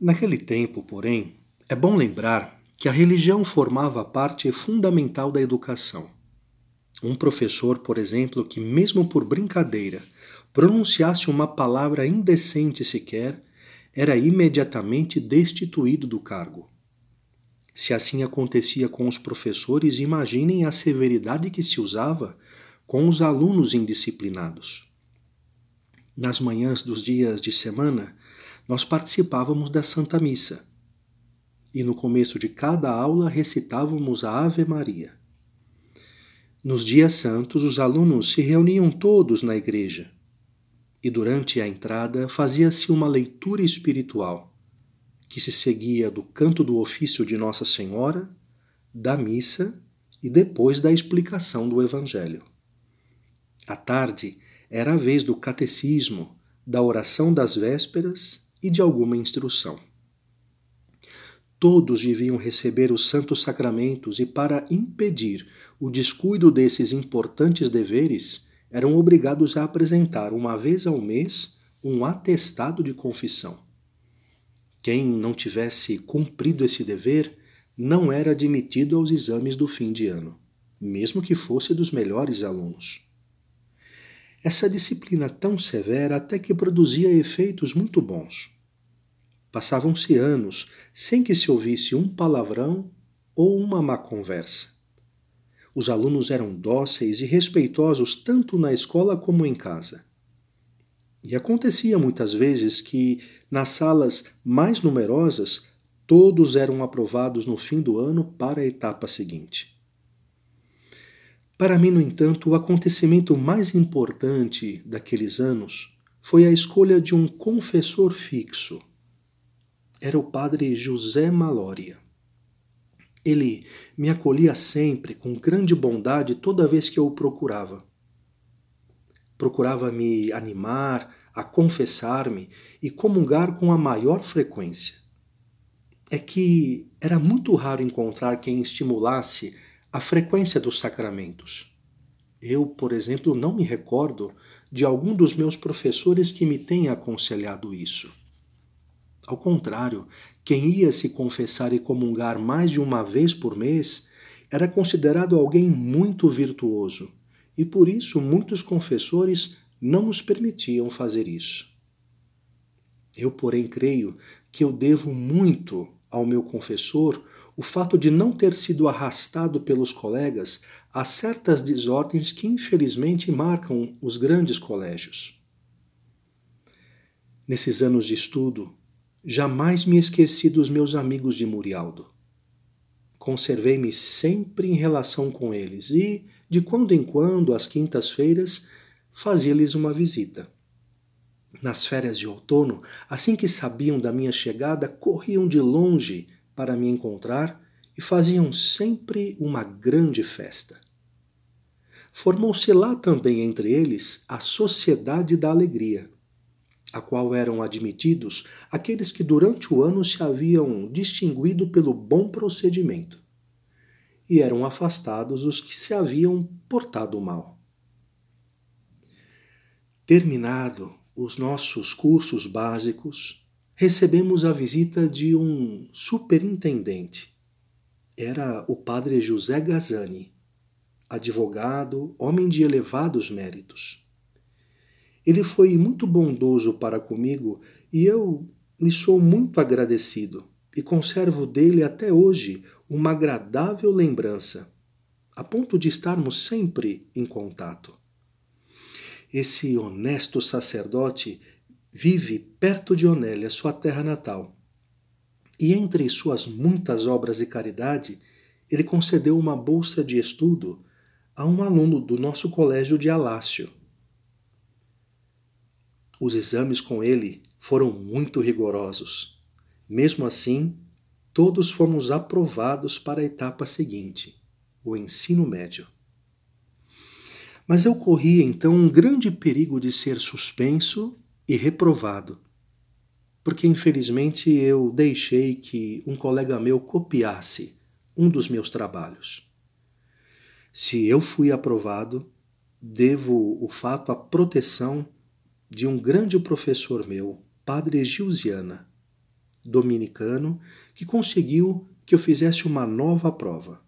Naquele tempo, porém, é bom lembrar que a religião formava parte fundamental da educação. Um professor, por exemplo, que, mesmo por brincadeira, pronunciasse uma palavra indecente sequer, era imediatamente destituído do cargo. Se assim acontecia com os professores, imaginem a severidade que se usava com os alunos indisciplinados. Nas manhãs dos dias de semana, nós participávamos da Santa Missa e no começo de cada aula recitávamos a Ave Maria. Nos dias santos, os alunos se reuniam todos na igreja e durante a entrada fazia-se uma leitura espiritual que se seguia do canto do ofício de Nossa Senhora, da missa e depois da explicação do Evangelho. À tarde era a vez do catecismo, da oração das vésperas e de alguma instrução. Todos deviam receber os santos sacramentos e, para impedir o descuido desses importantes deveres, eram obrigados a apresentar uma vez ao mês um atestado de confissão. Quem não tivesse cumprido esse dever não era admitido aos exames do fim de ano, mesmo que fosse dos melhores alunos. Essa disciplina tão severa até que produzia efeitos muito bons. Passavam-se anos sem que se ouvisse um palavrão ou uma má conversa. Os alunos eram dóceis e respeitosos tanto na escola como em casa. E acontecia muitas vezes que, nas salas mais numerosas, todos eram aprovados no fim do ano para a etapa seguinte. Para mim, no entanto, o acontecimento mais importante daqueles anos foi a escolha de um confessor fixo. Era o padre José Malória. Ele me acolhia sempre com grande bondade toda vez que eu o procurava. Procurava me animar, a confessar-me e comungar com a maior frequência. É que era muito raro encontrar quem estimulasse a frequência dos sacramentos. Eu, por exemplo, não me recordo de algum dos meus professores que me tenha aconselhado isso. Ao contrário, quem ia se confessar e comungar mais de uma vez por mês era considerado alguém muito virtuoso, e por isso muitos confessores não nos permitiam fazer isso. Eu, porém, creio que eu devo muito ao meu confessor o fato de não ter sido arrastado pelos colegas a certas desordens que infelizmente marcam os grandes colégios. Nesses anos de estudo, Jamais me esqueci dos meus amigos de Murialdo. Conservei-me sempre em relação com eles e, de quando em quando, às quintas-feiras, fazia-lhes uma visita. Nas férias de outono, assim que sabiam da minha chegada, corriam de longe para me encontrar e faziam sempre uma grande festa. Formou-se lá também entre eles a Sociedade da Alegria a qual eram admitidos aqueles que durante o ano se haviam distinguido pelo bom procedimento, e eram afastados os que se haviam portado mal. Terminado os nossos cursos básicos, recebemos a visita de um superintendente. Era o padre José Gazani, advogado, homem de elevados méritos. Ele foi muito bondoso para comigo e eu lhe sou muito agradecido e conservo dele até hoje uma agradável lembrança, a ponto de estarmos sempre em contato. Esse honesto sacerdote vive perto de Onélia, sua terra natal. E entre suas muitas obras de caridade, ele concedeu uma bolsa de estudo a um aluno do nosso colégio de Alácio, os exames com ele foram muito rigorosos. Mesmo assim, todos fomos aprovados para a etapa seguinte, o ensino médio. Mas eu corria então um grande perigo de ser suspenso e reprovado, porque infelizmente eu deixei que um colega meu copiasse um dos meus trabalhos. Se eu fui aprovado, devo o fato à proteção de um grande professor meu, Padre Gilziana, dominicano que conseguiu que eu fizesse uma nova prova.